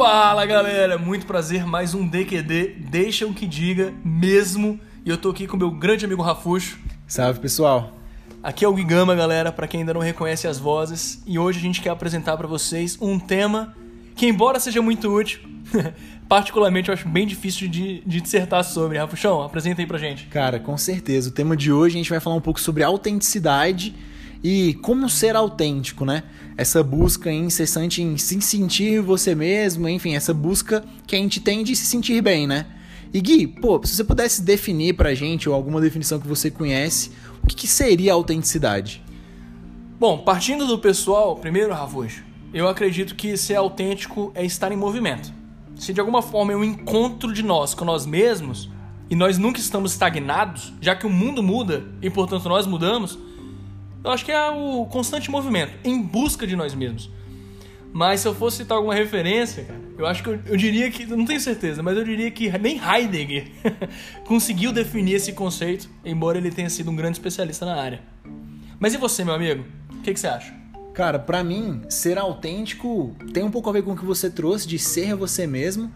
Fala galera, muito prazer, mais um DQD, deixa o que diga mesmo. E eu tô aqui com meu grande amigo Rafuxo. Salve pessoal. Aqui é o Gigama, galera, para quem ainda não reconhece as vozes. E hoje a gente quer apresentar para vocês um tema que, embora seja muito útil, particularmente eu acho bem difícil de, de dissertar sobre. Rafuxão, apresenta aí pra gente. Cara, com certeza. O tema de hoje a gente vai falar um pouco sobre autenticidade e como ser autêntico, né? Essa busca incessante em se sentir você mesmo, enfim, essa busca que a gente tem de se sentir bem, né? E Gui, pô, se você pudesse definir pra gente, ou alguma definição que você conhece, o que, que seria autenticidade? Bom, partindo do pessoal, primeiro, Rafuxo, eu acredito que ser autêntico é estar em movimento. Se de alguma forma é um encontro de nós com nós mesmos, e nós nunca estamos estagnados, já que o mundo muda e portanto nós mudamos, eu acho que é o constante movimento, em busca de nós mesmos. Mas se eu fosse citar alguma referência, eu acho que eu, eu diria que, não tenho certeza, mas eu diria que nem Heidegger conseguiu definir esse conceito, embora ele tenha sido um grande especialista na área. Mas e você, meu amigo? O que, que você acha? Cara, para mim, ser autêntico tem um pouco a ver com o que você trouxe de ser você mesmo.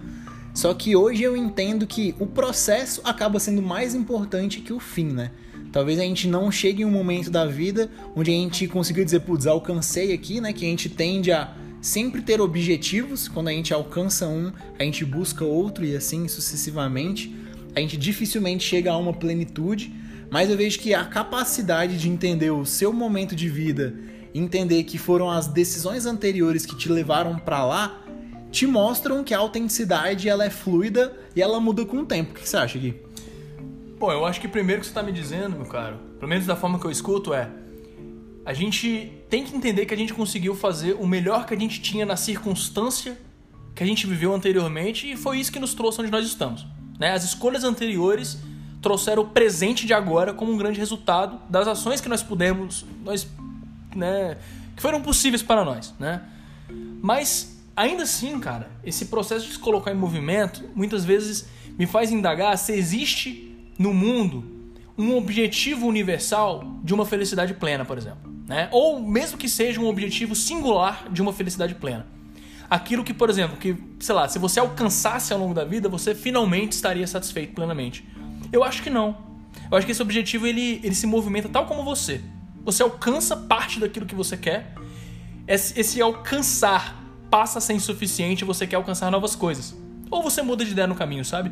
Só que hoje eu entendo que o processo acaba sendo mais importante que o fim, né? Talvez a gente não chegue em um momento da vida onde a gente conseguiu dizer, putz, alcancei aqui, né? Que a gente tende a sempre ter objetivos. Quando a gente alcança um, a gente busca outro e assim sucessivamente. A gente dificilmente chega a uma plenitude, mas eu vejo que a capacidade de entender o seu momento de vida, entender que foram as decisões anteriores que te levaram para lá, te mostram que a autenticidade ela é fluida e ela muda com o tempo. O que você acha, Gui? Bom, eu acho que primeiro que você está me dizendo, meu caro, pelo menos da forma que eu escuto, é a gente tem que entender que a gente conseguiu fazer o melhor que a gente tinha na circunstância que a gente viveu anteriormente e foi isso que nos trouxe onde nós estamos. Né? As escolhas anteriores trouxeram o presente de agora como um grande resultado das ações que nós pudemos, nós, né, que foram possíveis para nós, né? Mas ainda assim, cara, esse processo de se colocar em movimento muitas vezes me faz indagar se existe no mundo um objetivo universal de uma felicidade plena, por exemplo. Né? Ou mesmo que seja um objetivo singular de uma felicidade plena. Aquilo que, por exemplo, que, sei lá, se você alcançasse ao longo da vida, você finalmente estaria satisfeito plenamente. Eu acho que não. Eu acho que esse objetivo ele, ele se movimenta tal como você. Você alcança parte daquilo que você quer. Esse, esse alcançar passa a ser insuficiente e você quer alcançar novas coisas. Ou você muda de ideia no caminho, sabe?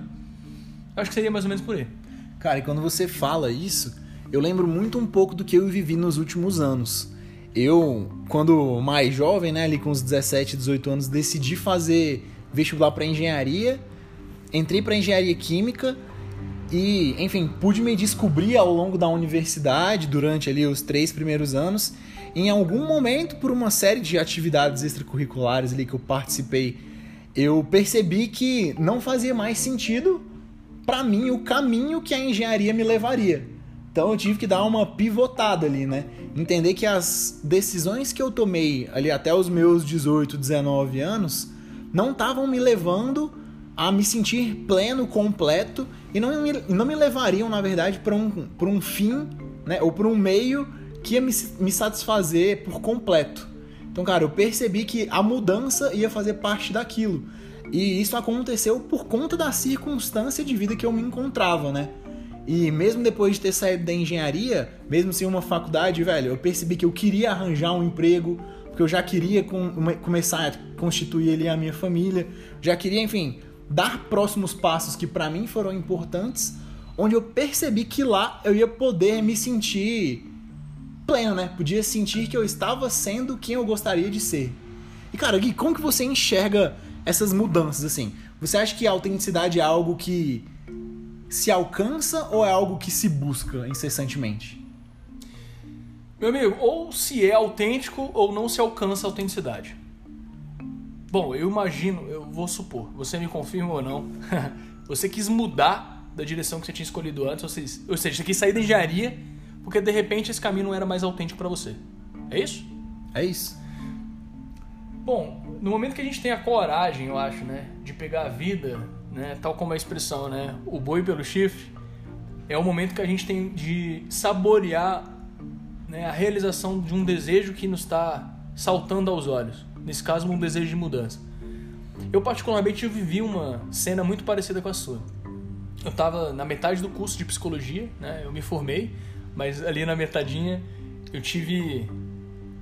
Eu acho que seria mais ou menos por aí. Cara, e quando você fala isso, eu lembro muito um pouco do que eu vivi nos últimos anos. Eu, quando mais jovem, né, ali com uns 17, 18 anos, decidi fazer vestibular para engenharia, entrei para engenharia química e, enfim, pude me descobrir ao longo da universidade durante ali os três primeiros anos. Em algum momento, por uma série de atividades extracurriculares ali que eu participei, eu percebi que não fazia mais sentido para mim o caminho que a engenharia me levaria. Então eu tive que dar uma pivotada ali, né? Entender que as decisões que eu tomei ali até os meus 18, 19 anos não estavam me levando a me sentir pleno, completo e não me, não me levariam, na verdade, para um, um fim, né? Ou para um meio que ia me, me satisfazer por completo. Então, cara, eu percebi que a mudança ia fazer parte daquilo. E isso aconteceu por conta da circunstância de vida que eu me encontrava, né? E mesmo depois de ter saído da engenharia, mesmo sem uma faculdade, velho, eu percebi que eu queria arranjar um emprego, porque eu já queria com, começar a constituir ali a minha família, já queria, enfim, dar próximos passos que para mim foram importantes, onde eu percebi que lá eu ia poder me sentir pleno, né? Podia sentir que eu estava sendo quem eu gostaria de ser. E cara, Gui, como que você enxerga essas mudanças, assim. Você acha que a autenticidade é algo que se alcança ou é algo que se busca incessantemente? Meu amigo, ou se é autêntico ou não se alcança a autenticidade. Bom, eu imagino, eu vou supor, você me confirma ou não, você quis mudar da direção que você tinha escolhido antes, ou seja, ou seja você quis sair da engenharia porque de repente esse caminho não era mais autêntico para você. É isso? É isso. Bom, no momento que a gente tem a coragem, eu acho, né, de pegar a vida, né, tal como a expressão, né, o boi pelo chifre, é o momento que a gente tem de saborear né, a realização de um desejo que nos está saltando aos olhos. Nesse caso, um desejo de mudança. Eu particularmente vivi uma cena muito parecida com a sua. Eu estava na metade do curso de psicologia, né? Eu me formei, mas ali na metadinha eu tive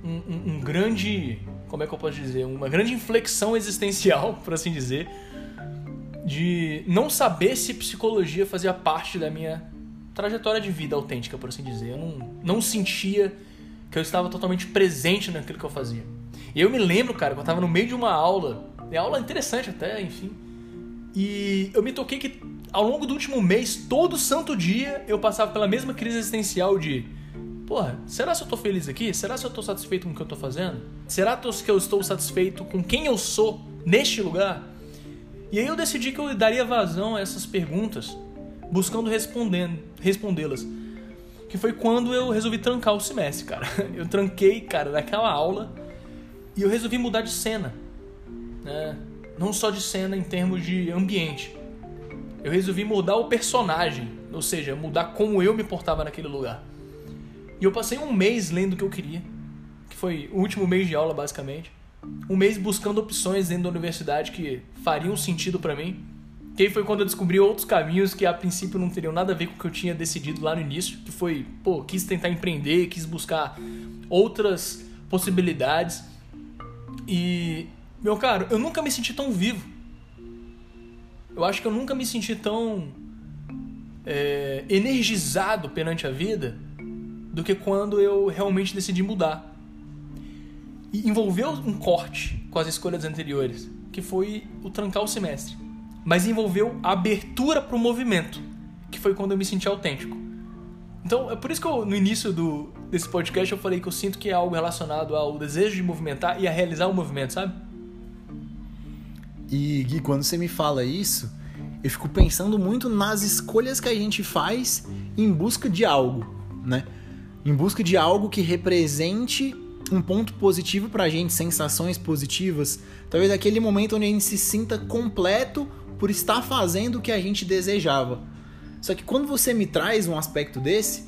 um, um, um grande, como é que eu posso dizer, uma grande inflexão existencial, por assim dizer, de não saber se psicologia fazia parte da minha trajetória de vida autêntica, por assim dizer. Eu não, não sentia que eu estava totalmente presente naquilo que eu fazia. E eu me lembro, cara, que eu estava no meio de uma aula, é aula interessante até, enfim, e eu me toquei que ao longo do último mês, todo santo dia, eu passava pela mesma crise existencial de Porra, será se eu tô feliz aqui? Será se eu tô satisfeito com o que eu tô fazendo? Será que eu estou satisfeito com quem eu sou neste lugar? E aí eu decidi que eu daria vazão a essas perguntas, buscando respondê-las. Que foi quando eu resolvi trancar o semestre, cara. Eu tranquei, cara, naquela aula e eu resolvi mudar de cena. Né? Não só de cena em termos de ambiente. Eu resolvi mudar o personagem, ou seja, mudar como eu me portava naquele lugar. E eu passei um mês lendo o que eu queria, que foi o último mês de aula, basicamente. Um mês buscando opções dentro da universidade que fariam sentido para mim. Que aí foi quando eu descobri outros caminhos que a princípio não teriam nada a ver com o que eu tinha decidido lá no início, que foi, pô, quis tentar empreender, quis buscar outras possibilidades. E, meu caro, eu nunca me senti tão vivo. Eu acho que eu nunca me senti tão é, energizado perante a vida do que quando eu realmente decidi mudar. E envolveu um corte com as escolhas anteriores, que foi o trancar o semestre. Mas envolveu a abertura para o movimento, que foi quando eu me senti autêntico. Então, é por isso que eu, no início do, desse podcast eu falei que eu sinto que é algo relacionado ao desejo de movimentar e a realizar o movimento, sabe? E Gui, quando você me fala isso, eu fico pensando muito nas escolhas que a gente faz em busca de algo, né? Em busca de algo que represente um ponto positivo pra gente, sensações positivas. Talvez aquele momento onde a gente se sinta completo por estar fazendo o que a gente desejava. Só que quando você me traz um aspecto desse,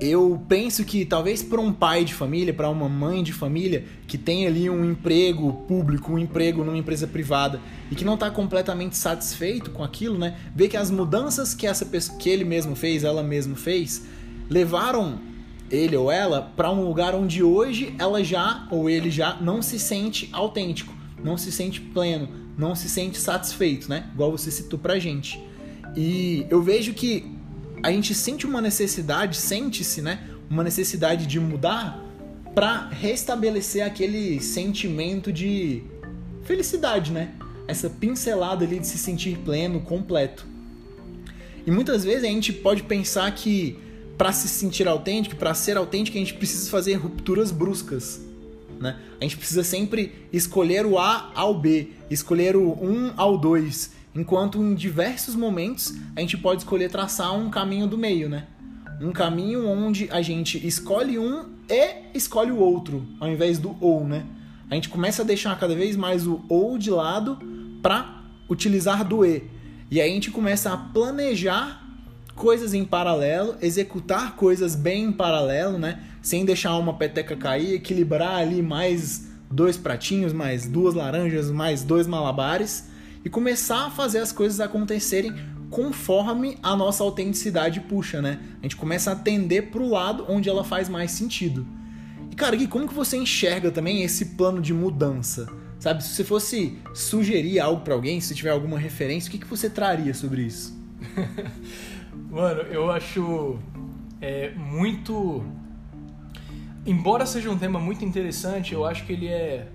eu penso que talvez para um pai de família, para uma mãe de família que tem ali um emprego público, um emprego numa empresa privada e que não está completamente satisfeito com aquilo, né? Ver que as mudanças que essa pessoa, que ele mesmo fez, ela mesmo fez, levaram ele ou ela para um lugar onde hoje ela já ou ele já não se sente autêntico, não se sente pleno, não se sente satisfeito, né? Igual você citou pra gente. E eu vejo que a gente sente uma necessidade, sente-se, né? Uma necessidade de mudar para restabelecer aquele sentimento de felicidade, né? Essa pincelada ali de se sentir pleno, completo. E muitas vezes a gente pode pensar que para se sentir autêntico, para ser autêntico, a gente precisa fazer rupturas bruscas. Né? A gente precisa sempre escolher o A ao B, escolher o 1 ao 2, enquanto em diversos momentos a gente pode escolher traçar um caminho do meio, né? Um caminho onde a gente escolhe um e escolhe o outro, ao invés do ou, né? A gente começa a deixar cada vez mais o ou de lado para utilizar do e. E aí a gente começa a planejar coisas em paralelo, executar coisas bem em paralelo, né? Sem deixar uma peteca cair, equilibrar ali mais dois pratinhos, mais duas laranjas, mais dois malabares e começar a fazer as coisas acontecerem conforme a nossa autenticidade puxa, né? A gente começa a atender pro lado onde ela faz mais sentido. E cara, Gui, como que você enxerga também esse plano de mudança? Sabe, se você fosse sugerir algo para alguém, se tiver alguma referência, o que, que você traria sobre isso? Mano, eu acho é, muito. Embora seja um tema muito interessante, eu acho que ele é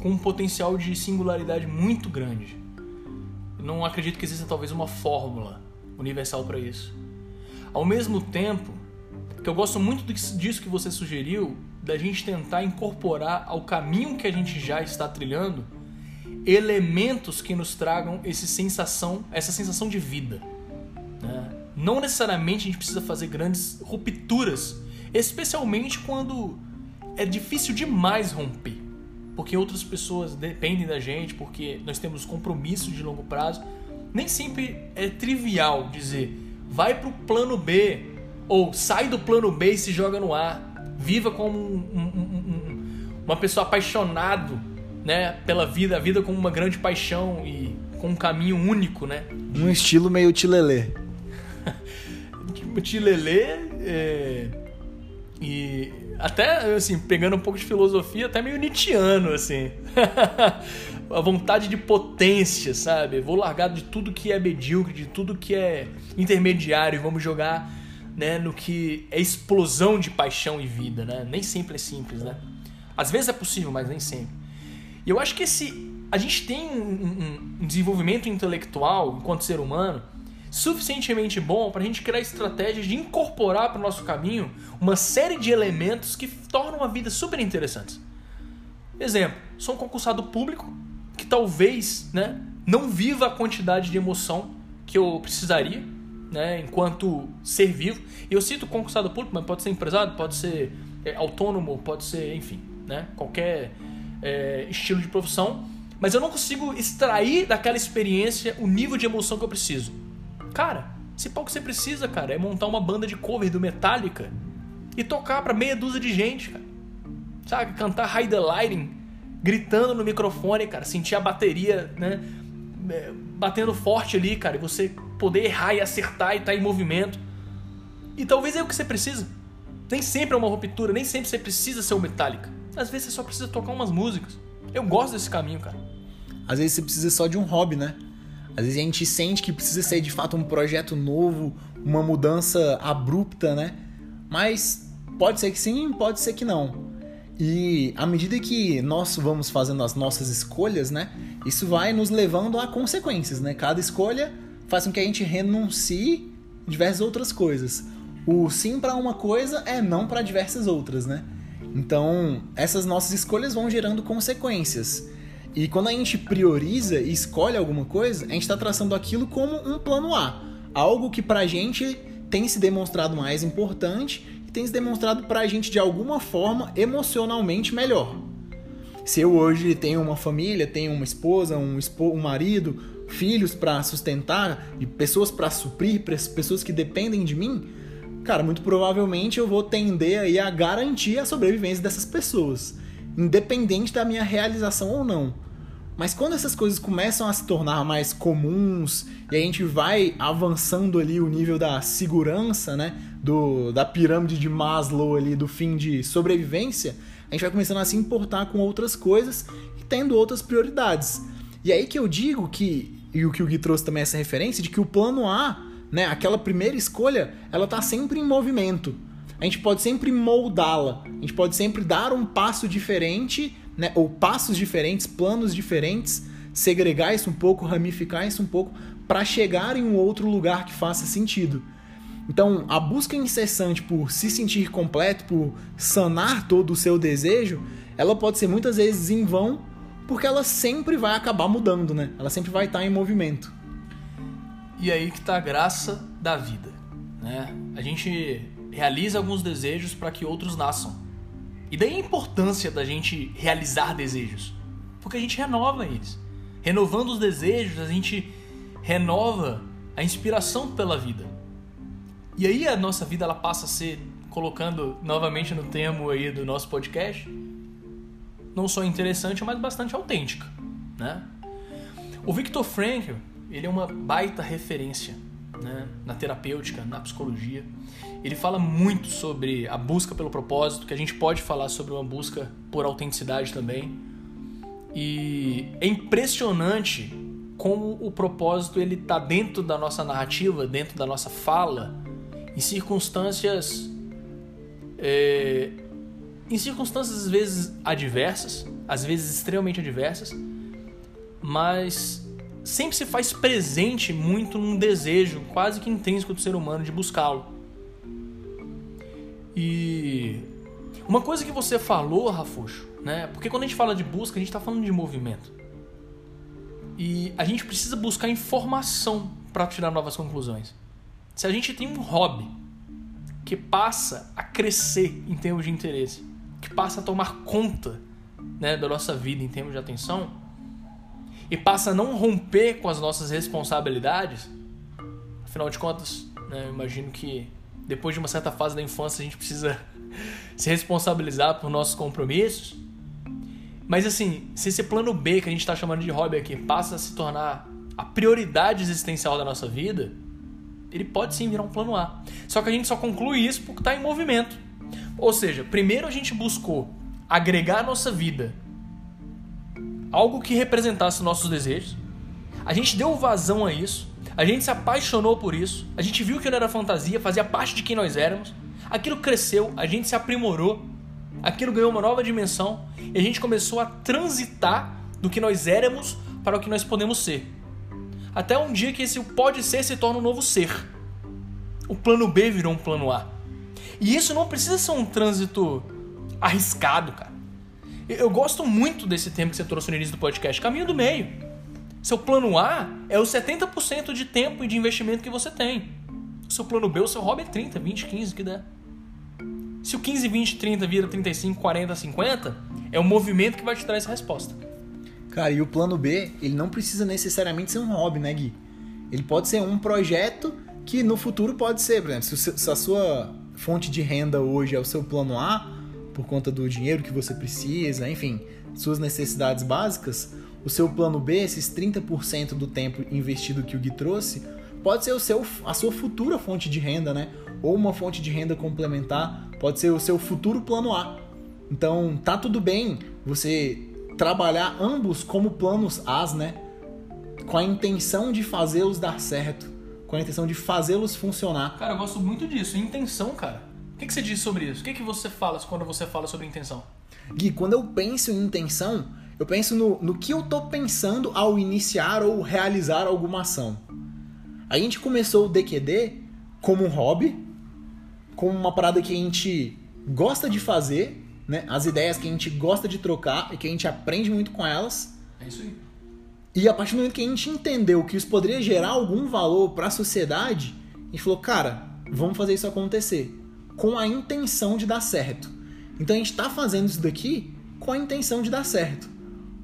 com um potencial de singularidade muito grande. Não acredito que exista talvez uma fórmula universal para isso. Ao mesmo tempo, que eu gosto muito disso que você sugeriu, da gente tentar incorporar ao caminho que a gente já está trilhando elementos que nos tragam sensação, essa sensação de vida. Né? Não necessariamente a gente precisa fazer grandes rupturas, especialmente quando é difícil demais romper, porque outras pessoas dependem da gente, porque nós temos compromissos de longo prazo. Nem sempre é trivial dizer vai para o plano B ou sai do plano B e se joga no A. Viva como um, um, um, uma pessoa apaixonado né, pela vida, a vida como uma grande paixão e com um caminho único, né? Um estilo meio tilelê. Tilelê é... e até assim, pegando um pouco de filosofia, até meio nietzschiano assim. a vontade de potência, sabe? Vou largar de tudo que é medíocre, de tudo que é intermediário e vamos jogar né, no que é explosão de paixão e vida, né? Nem sempre é simples, né? Às vezes é possível, mas nem sempre. E eu acho que esse a gente tem um, um, um desenvolvimento intelectual enquanto ser humano suficientemente bom para a gente criar estratégias de incorporar para o nosso caminho uma série de elementos que tornam a vida super interessantes. Exemplo, sou um concursado público que talvez né, não viva a quantidade de emoção que eu precisaria né, enquanto ser vivo. E eu cito concursado público, mas pode ser empresário, pode ser é, autônomo, pode ser, enfim, né, qualquer é, estilo de profissão. Mas eu não consigo extrair daquela experiência o nível de emoção que eu preciso. Cara, se pouco você precisa, cara, é montar uma banda de cover do Metallica e tocar para meia dúzia de gente, cara. Sabe, cantar Hide the Lighting, gritando no microfone, cara, sentir a bateria, né, é, batendo forte ali, cara, e você poder errar e acertar e estar tá em movimento. E talvez é o que você precisa. Nem sempre é uma ruptura, nem sempre você precisa ser o Metallica. Às vezes você só precisa tocar umas músicas. Eu gosto desse caminho, cara. Às vezes você precisa só de um hobby, né? Às vezes a gente sente que precisa ser de fato um projeto novo, uma mudança abrupta, né? Mas pode ser que sim, pode ser que não. E à medida que nós vamos fazendo as nossas escolhas, né? Isso vai nos levando a consequências, né? Cada escolha faz com que a gente renuncie diversas outras coisas. O sim para uma coisa é não para diversas outras, né? Então, essas nossas escolhas vão gerando consequências. E quando a gente prioriza e escolhe alguma coisa, a gente está traçando aquilo como um plano A. Algo que pra gente tem se demonstrado mais importante e tem se demonstrado pra gente de alguma forma emocionalmente melhor. Se eu hoje tenho uma família, tenho uma esposa, um, um marido, filhos para sustentar, e pessoas para suprir, pessoas que dependem de mim, cara, muito provavelmente eu vou tender aí a garantir a sobrevivência dessas pessoas, independente da minha realização ou não. Mas quando essas coisas começam a se tornar mais comuns e a gente vai avançando ali o nível da segurança, né, do, da pirâmide de Maslow ali do fim de sobrevivência, a gente vai começando a se importar com outras coisas e tendo outras prioridades. E aí que eu digo que, e o que o Gui trouxe também essa referência, de que o plano A né? Aquela primeira escolha, ela tá sempre em movimento. A gente pode sempre moldá-la. A gente pode sempre dar um passo diferente, né? Ou passos diferentes, planos diferentes, segregar isso um pouco, ramificar isso um pouco para chegar em um outro lugar que faça sentido. Então, a busca incessante por se sentir completo, por sanar todo o seu desejo, ela pode ser muitas vezes em vão, porque ela sempre vai acabar mudando, né? Ela sempre vai estar em movimento. E aí que está a graça da vida. Né? A gente realiza alguns desejos para que outros nasçam. E daí a importância da gente realizar desejos. Porque a gente renova eles. Renovando os desejos, a gente renova a inspiração pela vida. E aí a nossa vida ela passa a ser, colocando novamente no termo aí do nosso podcast, não só interessante, mas bastante autêntica, né? O Viktor Frankl, ele é uma baita referência né, na terapêutica, na psicologia. Ele fala muito sobre a busca pelo propósito, que a gente pode falar sobre uma busca por autenticidade também. E é impressionante como o propósito ele está dentro da nossa narrativa, dentro da nossa fala, em circunstâncias é, em circunstâncias às vezes adversas, às vezes extremamente adversas, mas sempre se faz presente muito num desejo quase que intrínseco do ser humano de buscá-lo. E uma coisa que você falou, Rafuxo, né? Porque quando a gente fala de busca, a gente está falando de movimento. E a gente precisa buscar informação para tirar novas conclusões. Se a gente tem um hobby que passa a crescer em termos de interesse, que passa a tomar conta né, da nossa vida em termos de atenção, e passa a não romper com as nossas responsabilidades, afinal de contas, né, eu imagino que depois de uma certa fase da infância a gente precisa se responsabilizar por nossos compromissos. Mas assim, se esse plano B que a gente está chamando de hobby aqui passa a se tornar a prioridade existencial da nossa vida, ele pode sim virar um plano A. Só que a gente só conclui isso porque está em movimento. Ou seja, primeiro a gente buscou agregar à nossa vida algo que representasse nossos desejos. A gente deu vazão a isso. A gente se apaixonou por isso. A gente viu que não era fantasia, fazia parte de quem nós éramos. Aquilo cresceu, a gente se aprimorou. Aquilo ganhou uma nova dimensão e a gente começou a transitar do que nós éramos para o que nós podemos ser. Até um dia que esse pode ser se torna um novo ser. O plano B virou um plano A. E isso não precisa ser um trânsito arriscado, cara. Eu gosto muito desse tempo que você trouxe no início do podcast, caminho do meio. Seu plano A é o 70% de tempo e de investimento que você tem. Seu plano B, o seu hobby é 30, 20, 15, que der. Se o 15, 20, 30 vira 35, 40, 50, é o movimento que vai te dar essa resposta. Cara, e o plano B, ele não precisa necessariamente ser um hobby, né, Gui? Ele pode ser um projeto que no futuro pode ser, por exemplo, se a sua fonte de renda hoje é o seu plano A, por conta do dinheiro que você precisa, enfim, suas necessidades básicas, o seu plano B, esses 30% do tempo investido que o Gui trouxe, pode ser o seu, a sua futura fonte de renda, né? Ou uma fonte de renda complementar, pode ser o seu futuro plano A. Então, tá tudo bem você trabalhar ambos como planos As, né? Com a intenção de fazê-los dar certo, com a intenção de fazê-los funcionar. Cara, eu gosto muito disso, intenção, cara. O que, que você diz sobre isso? O que, que você fala quando você fala sobre intenção? Gui, quando eu penso em intenção, eu penso no, no que eu tô pensando ao iniciar ou realizar alguma ação. A gente começou o DQD como um hobby, como uma parada que a gente gosta de fazer, né? As ideias que a gente gosta de trocar e que a gente aprende muito com elas. É isso aí. E a partir do momento que a gente entendeu que isso poderia gerar algum valor para a sociedade, a gente falou, cara, vamos fazer isso acontecer com a intenção de dar certo. Então a gente está fazendo isso daqui com a intenção de dar certo.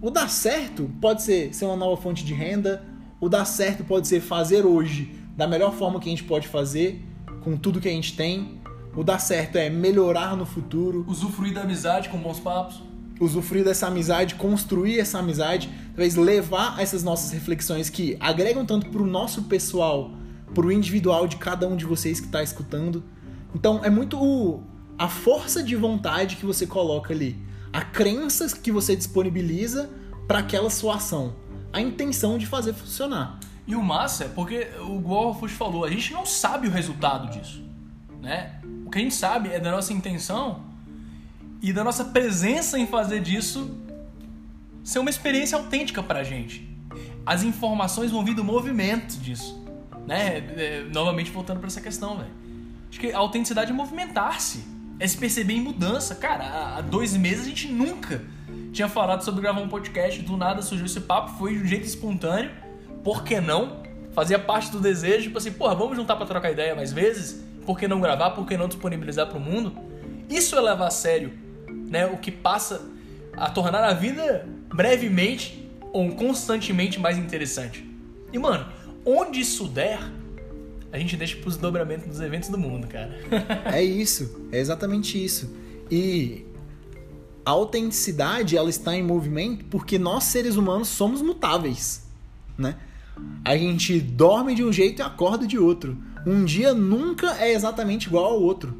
O dar certo pode ser ser uma nova fonte de renda, o dar certo pode ser fazer hoje da melhor forma que a gente pode fazer, com tudo que a gente tem. O dar certo é melhorar no futuro. Usufruir da amizade com bons papos. Usufruir dessa amizade, construir essa amizade, talvez levar essas nossas reflexões que agregam tanto para o nosso pessoal, para o individual de cada um de vocês que está escutando. Então é muito o, a força de vontade que você coloca ali, a crença que você disponibiliza para aquela sua ação, a intenção de fazer funcionar. E o massa é porque, o Rufus falou, a gente não sabe o resultado disso. Né? O que a gente sabe é da nossa intenção e da nossa presença em fazer disso ser uma experiência autêntica pra gente. As informações vão vir do movimento disso. Né? É, novamente voltando para essa questão, velho. Acho que a autenticidade é movimentar-se. É se perceber em mudança. Cara, há dois meses a gente nunca tinha falado sobre gravar um podcast. Do nada surgiu esse papo, foi de um jeito espontâneo. Por que não? Fazia parte do desejo, tipo assim, porra, vamos juntar para trocar ideia mais vezes? Por que não gravar? Por que não disponibilizar para o mundo? Isso é levar a sério, né? O que passa a tornar a vida brevemente ou constantemente mais interessante. E mano, onde isso der, a gente deixa pros dobramentos dos eventos do mundo, cara. é isso, é exatamente isso. E a autenticidade, ela está em movimento porque nós seres humanos somos mutáveis, né? A gente dorme de um jeito e acorda de outro. Um dia nunca é exatamente igual ao outro.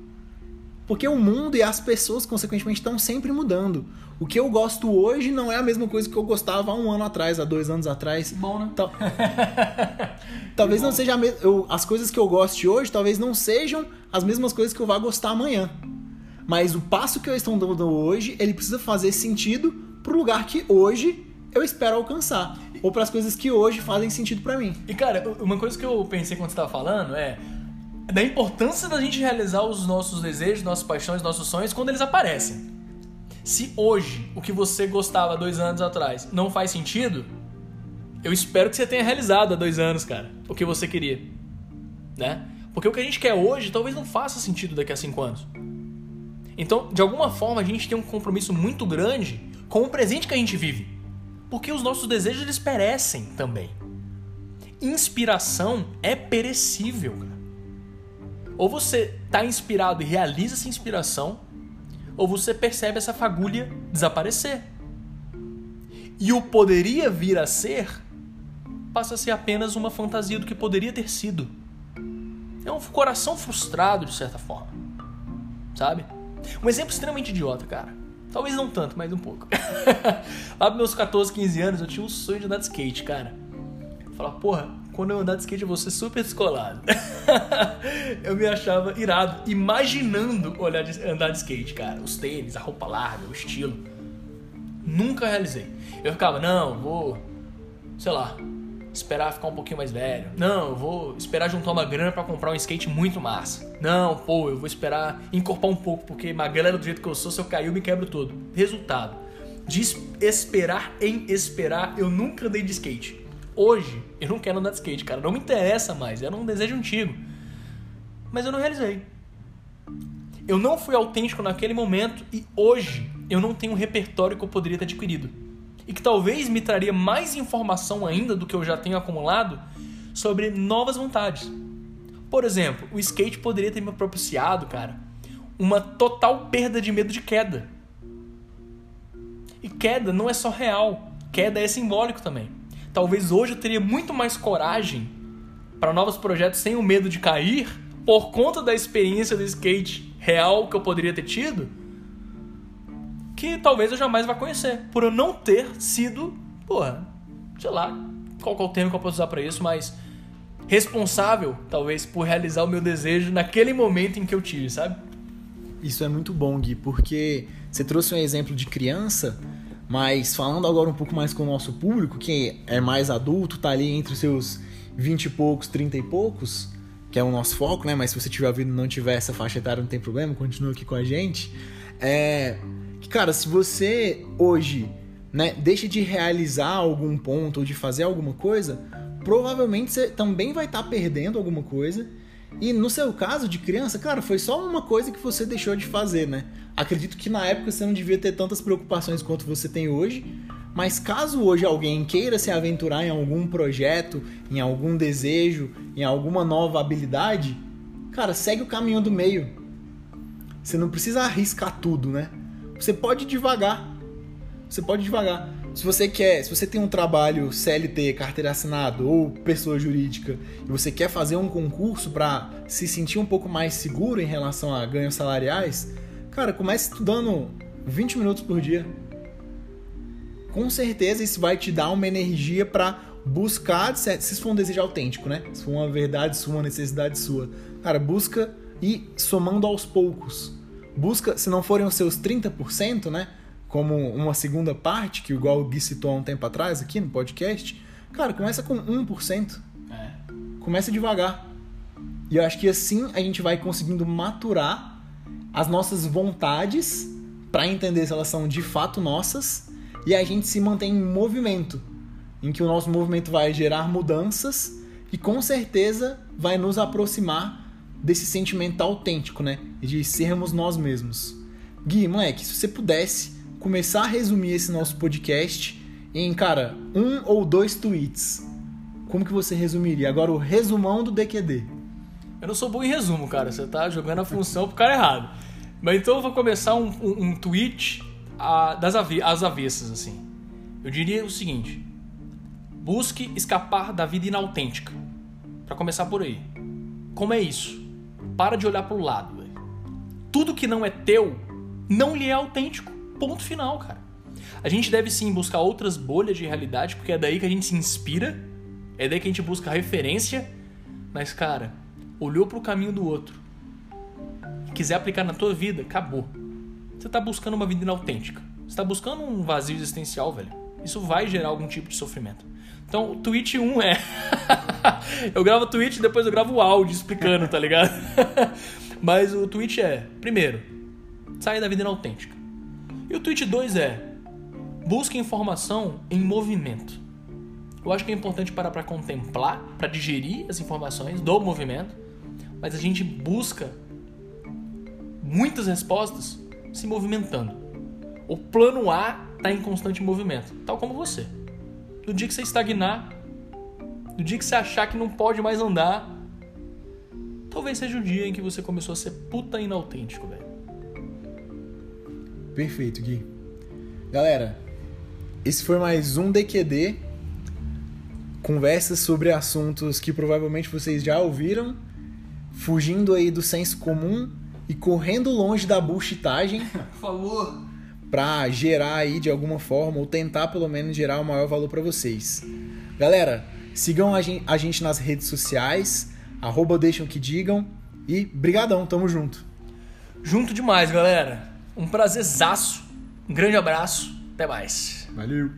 Porque o mundo e as pessoas, consequentemente, estão sempre mudando. O que eu gosto hoje não é a mesma coisa que eu gostava há um ano atrás, há dois anos atrás. Bom, né? Tal... talvez não seja me... eu... as coisas que eu goste hoje, talvez não sejam as mesmas coisas que eu vá gostar amanhã. Mas o passo que eu estou dando hoje, ele precisa fazer sentido pro lugar que hoje eu espero alcançar. Ou para as coisas que hoje fazem sentido para mim. E cara, uma coisa que eu pensei quando você estava falando é da importância da gente realizar os nossos desejos, nossas paixões, nossos sonhos quando eles aparecem. Se hoje o que você gostava dois anos atrás não faz sentido, eu espero que você tenha realizado há dois anos, cara, o que você queria, né? Porque o que a gente quer hoje talvez não faça sentido daqui a cinco anos. Então, de alguma forma, a gente tem um compromisso muito grande com o presente que a gente vive, porque os nossos desejos eles perecem também. Inspiração é perecível, cara. Ou você está inspirado e realiza essa inspiração, ou você percebe essa fagulha desaparecer. e o poderia vir a ser passa a ser apenas uma fantasia do que poderia ter sido. É um coração frustrado, de certa forma. Sabe? Um exemplo extremamente idiota, cara. Talvez não tanto, mas um pouco. Lá pros meus 14, 15 anos, eu tinha um sonho de andar de skate, cara. Falar, porra, quando eu andar de skate eu vou ser super descolado. eu me achava irado, imaginando olhar de, andar de skate, cara. Os tênis, a roupa larga, o estilo. Nunca realizei. Eu ficava, não, vou, sei lá, esperar ficar um pouquinho mais velho. Não, vou esperar juntar uma grana para comprar um skate muito massa. Não, pô, eu vou esperar encorpar um pouco, porque magrela do jeito que eu sou, se eu cair eu me quebro todo. Resultado, de esperar em esperar, eu nunca andei de skate. Hoje, eu não quero andar de skate, cara. Não me interessa mais, era um desejo antigo. Mas eu não realizei. Eu não fui autêntico naquele momento e hoje eu não tenho um repertório que eu poderia ter adquirido e que talvez me traria mais informação ainda do que eu já tenho acumulado sobre novas vontades. Por exemplo, o skate poderia ter me propiciado, cara, uma total perda de medo de queda. E queda não é só real, queda é simbólico também. Talvez hoje eu teria muito mais coragem para novos projetos sem o medo de cair por conta da experiência do skate real que eu poderia ter tido que talvez eu jamais vá conhecer, por eu não ter sido, porra, sei lá, qual é o termo que eu posso usar para isso, mas responsável, talvez, por realizar o meu desejo naquele momento em que eu tive, sabe? Isso é muito bom, Gui, porque você trouxe um exemplo de criança, mas falando agora um pouco mais com o nosso público, que é mais adulto, tá ali entre os seus 20 e poucos, 30 e poucos, que é o nosso foco, né? Mas se você tiver ouvido e não tiver essa faixa etária, não tem problema, continua aqui com a gente. É, cara, se você hoje né, deixa de realizar algum ponto ou de fazer alguma coisa, provavelmente você também vai estar tá perdendo alguma coisa. E no seu caso de criança, cara, foi só uma coisa que você deixou de fazer, né? Acredito que na época você não devia ter tantas preocupações quanto você tem hoje, mas caso hoje alguém queira se aventurar em algum projeto, em algum desejo, em alguma nova habilidade, cara, segue o caminho do meio. Você não precisa arriscar tudo, né? Você pode devagar. Você pode devagar. Se você quer, se você tem um trabalho CLT, carteira assinada ou pessoa jurídica e você quer fazer um concurso para se sentir um pouco mais seguro em relação a ganhos salariais, cara, comece estudando 20 minutos por dia. Com certeza isso vai te dar uma energia para buscar, se for um desejo autêntico, né? Se for uma verdade sua, uma necessidade sua. Cara, busca e somando aos poucos busca, se não forem os seus 30%, né? Como uma segunda parte, que igual o Gui citou há um tempo atrás aqui no podcast, cara, começa com 1%. É. Começa devagar. E eu acho que assim a gente vai conseguindo maturar as nossas vontades para entender se elas são de fato nossas e a gente se mantém em movimento, em que o nosso movimento vai gerar mudanças e com certeza vai nos aproximar desse sentimento autêntico, né? De sermos nós mesmos. Gui, moleque, se você pudesse começar a resumir esse nosso podcast em, cara, um ou dois tweets, como que você resumiria? Agora o resumão do DQD. Eu não sou bom em resumo, cara. Você tá jogando a função pro cara errado. Mas então eu vou começar um, um, um tweet a, das ave às avessas, assim. Eu diria o seguinte: busque escapar da vida inautêntica. Para começar por aí. Como é isso? Para de olhar para o lado. Tudo que não é teu não lhe é autêntico. Ponto final, cara. A gente deve sim buscar outras bolhas de realidade, porque é daí que a gente se inspira, é daí que a gente busca referência. Mas, cara, olhou para o caminho do outro, quiser aplicar na tua vida, acabou. Você está buscando uma vida inautêntica. Você está buscando um vazio existencial, velho. Isso vai gerar algum tipo de sofrimento. Então, o tweet 1 é. eu gravo tweet e depois eu gravo o áudio explicando, tá ligado? Mas o tweet é: primeiro, saia da vida inautêntica. E o tweet 2 é: busque informação em movimento. Eu acho que é importante parar para contemplar, para digerir as informações do movimento, mas a gente busca muitas respostas se movimentando. O plano A está em constante movimento, tal como você. No dia que você estagnar, no dia que você achar que não pode mais andar, talvez seja o dia em que você começou a ser puta inautêntico, velho. Perfeito, Gui. Galera, esse foi mais um DQD. Conversas sobre assuntos que provavelmente vocês já ouviram, fugindo aí do senso comum e correndo longe da bullshitagem. Por favor. Pra gerar aí de alguma forma, ou tentar pelo menos gerar o maior valor para vocês. Galera, sigam a gente, nas redes sociais, arroba deixam que digam e brigadão, tamo junto. Junto demais, galera. Um prazerzaço. Um grande abraço. Até mais. Valeu.